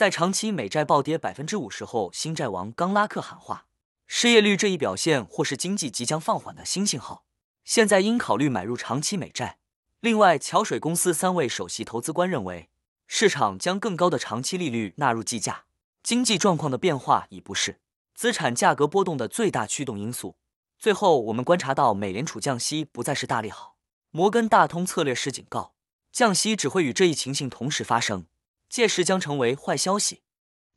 在长期美债暴跌百分之五十后，新债王冈拉克喊话，失业率这一表现或是经济即将放缓的新信号，现在应考虑买入长期美债。另外，桥水公司三位首席投资官认为，市场将更高的长期利率纳入计价，经济状况的变化已不是资产价格波动的最大驱动因素。最后，我们观察到美联储降息不再是大利好。摩根大通策略师警告，降息只会与这一情形同时发生，届时将成为坏消息。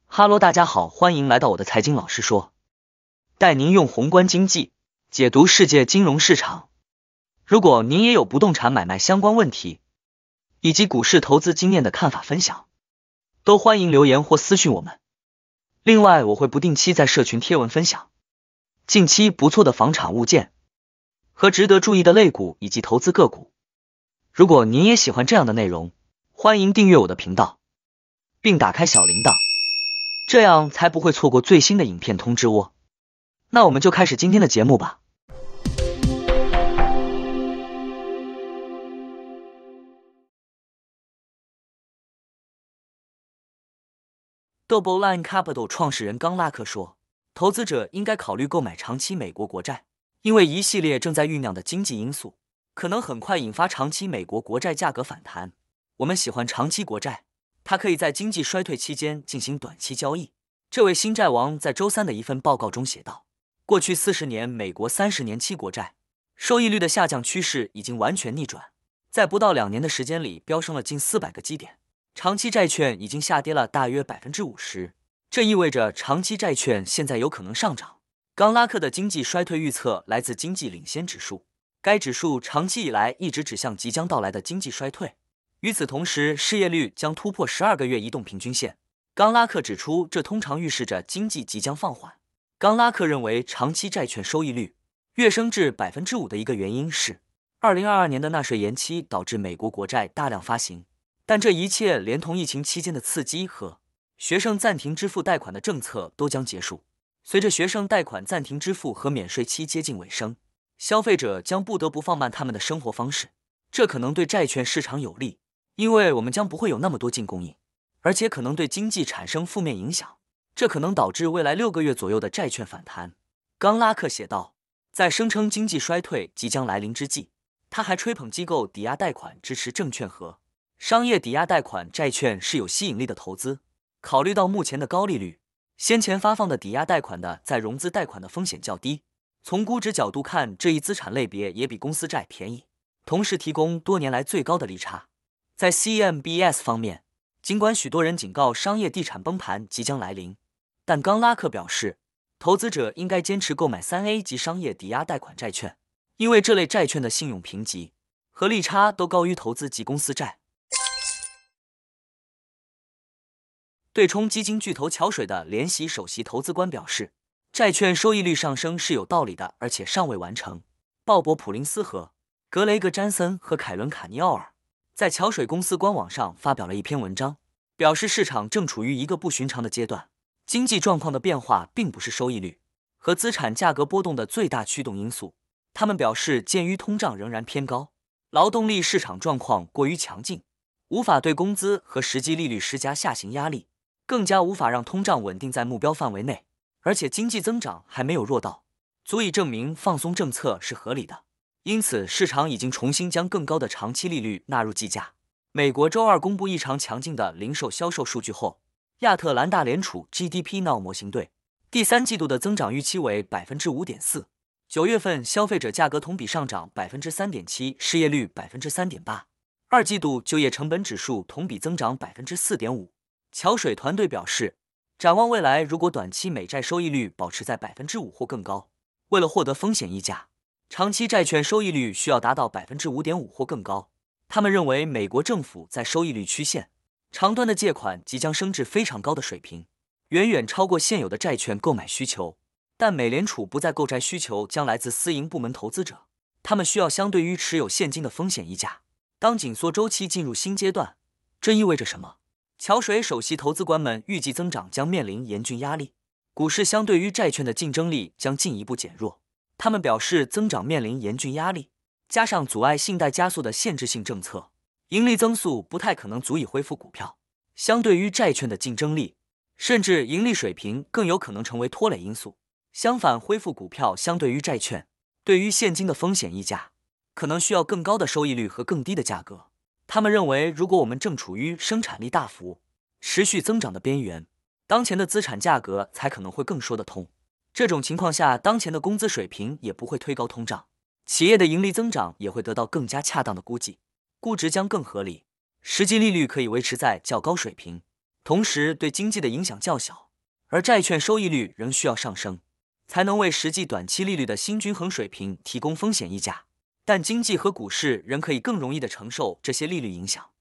哈喽，大家好，欢迎来到我的财经老师说，带您用宏观经济解读世界金融市场。如果您也有不动产买卖相关问题，以及股市投资经验的看法分享，都欢迎留言或私讯我们。另外，我会不定期在社群贴文分享。近期不错的房产物件和值得注意的类股以及投资个股。如果您也喜欢这样的内容，欢迎订阅我的频道，并打开小铃铛，这样才不会错过最新的影片通知哦。那我们就开始今天的节目吧。Double Line Capital 创始人冈拉克说。投资者应该考虑购买长期美国国债，因为一系列正在酝酿的经济因素可能很快引发长期美国国债价格反弹。我们喜欢长期国债，它可以在经济衰退期间进行短期交易。这位新债王在周三的一份报告中写道：“过去四十年美国三十年期国债收益率的下降趋势已经完全逆转，在不到两年的时间里飙升了近四百个基点，长期债券已经下跌了大约百分之五十。”这意味着长期债券现在有可能上涨。冈拉克的经济衰退预测来自经济领先指数，该指数长期以来一直指向即将到来的经济衰退。与此同时，失业率将突破十二个月移动平均线。冈拉克指出，这通常预示着经济即将放缓。冈拉克认为，长期债券收益率跃升至百分之五的一个原因是二零二二年的纳税延期导致美国国债大量发行，但这一切连同疫情期间的刺激和。学生暂停支付贷款的政策都将结束。随着学生贷款暂停支付和免税期接近尾声，消费者将不得不放慢他们的生活方式。这可能对债券市场有利，因为我们将不会有那么多净供应，而且可能对经济产生负面影响。这可能导致未来六个月左右的债券反弹。冈拉克写道，在声称经济衰退即将来临之际，他还吹捧机构抵押贷款支持证券和商业抵押贷款债券是有吸引力的投资。考虑到目前的高利率，先前发放的抵押贷款的再融资贷款的风险较低。从估值角度看，这一资产类别也比公司债便宜，同时提供多年来最高的利差。在 CMBS 方面，尽管许多人警告商业地产崩盘即将来临，但冈拉克表示，投资者应该坚持购买三 A 级商业抵押贷款债券，因为这类债券的信用评级和利差都高于投资级公司债。对冲基金巨头桥水的联席首席投资官表示，债券收益率上升是有道理的，而且尚未完成。鲍勃·普林斯和格雷格·詹森和凯伦·卡尼奥尔在桥水公司官网上发表了一篇文章，表示市场正处于一个不寻常的阶段，经济状况的变化并不是收益率和资产价格波动的最大驱动因素。他们表示，鉴于通胀仍然偏高，劳动力市场状况过于强劲，无法对工资和实际利率施加下行压力。更加无法让通胀稳定在目标范围内，而且经济增长还没有弱到足以证明放松政策是合理的。因此，市场已经重新将更高的长期利率纳入计价。美国周二公布异常强劲的零售销售数据后，亚特兰大联储 GDP Now 模型对第三季度的增长预期为百分之五点四。九月份消费者价格同比上涨百分之三点七，失业率百分之三点八，二季度就业成本指数同比增长百分之四点五。桥水团队表示，展望未来，如果短期美债收益率保持在百分之五或更高，为了获得风险溢价，长期债券收益率需要达到百分之五点五或更高。他们认为，美国政府在收益率曲线长端的借款即将升至非常高的水平，远远超过现有的债券购买需求。但美联储不再购债需求将来自私营部门投资者，他们需要相对于持有现金的风险溢价。当紧缩周期进入新阶段，这意味着什么？桥水首席投资官们预计增长将面临严峻压力，股市相对于债券的竞争力将进一步减弱。他们表示，增长面临严峻压力，加上阻碍信贷加速的限制性政策，盈利增速不太可能足以恢复股票、相对于债券的竞争力，甚至盈利水平更有可能成为拖累因素。相反，恢复股票相对于债券，对于现金的风险溢价，可能需要更高的收益率和更低的价格。他们认为，如果我们正处于生产力大幅持续增长的边缘，当前的资产价格才可能会更说得通。这种情况下，当前的工资水平也不会推高通胀，企业的盈利增长也会得到更加恰当的估计，估值将更合理，实际利率可以维持在较高水平，同时对经济的影响较小。而债券收益率仍需要上升，才能为实际短期利率的新均衡水平提供风险溢价。但经济和股市仍可以更容易的承受这些利率影响。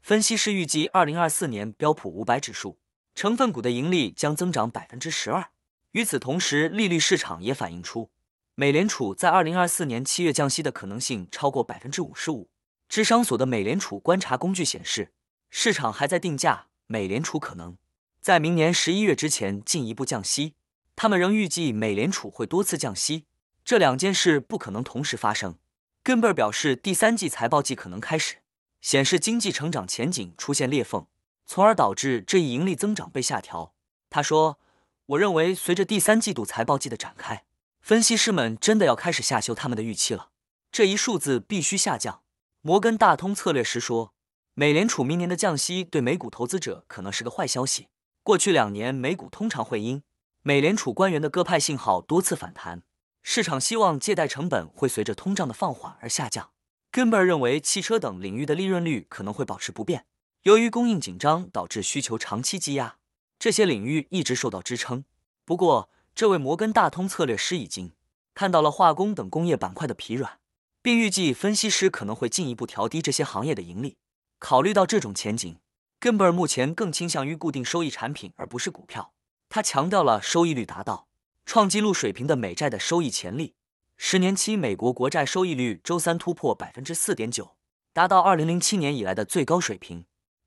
分析师预计，二零二四年标普五百指数成分股的盈利将增长百分之十二。与此同时，利率市场也反映出，美联储在二零二四年七月降息的可能性超过百分之五十五。智商所的美联储观察工具显示，市场还在定价美联储可能在明年十一月之前进一步降息。他们仍预计美联储会多次降息，这两件事不可能同时发生。根贝尔表示，第三季财报季可能开始。显示经济成长前景出现裂缝，从而导致这一盈利增长被下调。他说：“我认为随着第三季度财报季的展开，分析师们真的要开始下修他们的预期了。这一数字必须下降。”摩根大通策略师说：“美联储明年的降息对美股投资者可能是个坏消息。过去两年美股通常会因美联储官员的鸽派信号多次反弹，市场希望借贷成本会随着通胀的放缓而下降。”根贝尔认为，汽车等领域的利润率可能会保持不变，由于供应紧张导致需求长期积压，这些领域一直受到支撑。不过，这位摩根大通策略师已经看到了化工等工业板块的疲软，并预计分析师可能会进一步调低这些行业的盈利。考虑到这种前景，根本目前更倾向于固定收益产品而不是股票。他强调了收益率达到创纪录水平的美债的收益潜力。十年期美国国债收益率周三突破百分之四点九，达到二零零七年以来的最高水平。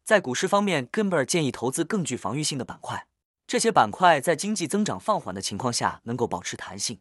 在股市方面，根贝尔建议投资更具防御性的板块，这些板块在经济增长放缓的情况下能够保持弹性。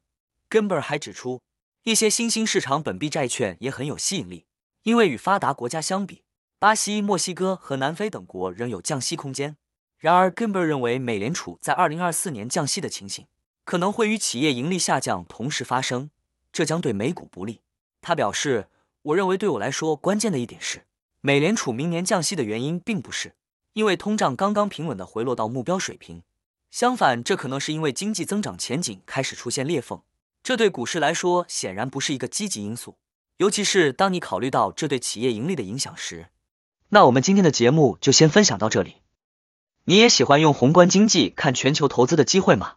根贝尔还指出，一些新兴市场本币债券也很有吸引力，因为与发达国家相比，巴西、墨西哥和南非等国仍有降息空间。然而，根贝尔认为美联储在二零二四年降息的情形可能会与企业盈利下降同时发生。这将对美股不利。他表示：“我认为对我来说，关键的一点是，美联储明年降息的原因并不是因为通胀刚刚平稳的回落到目标水平，相反，这可能是因为经济增长前景开始出现裂缝。这对股市来说显然不是一个积极因素，尤其是当你考虑到这对企业盈利的影响时。”那我们今天的节目就先分享到这里。你也喜欢用宏观经济看全球投资的机会吗？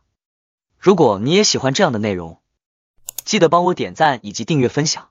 如果你也喜欢这样的内容。记得帮我点赞以及订阅分享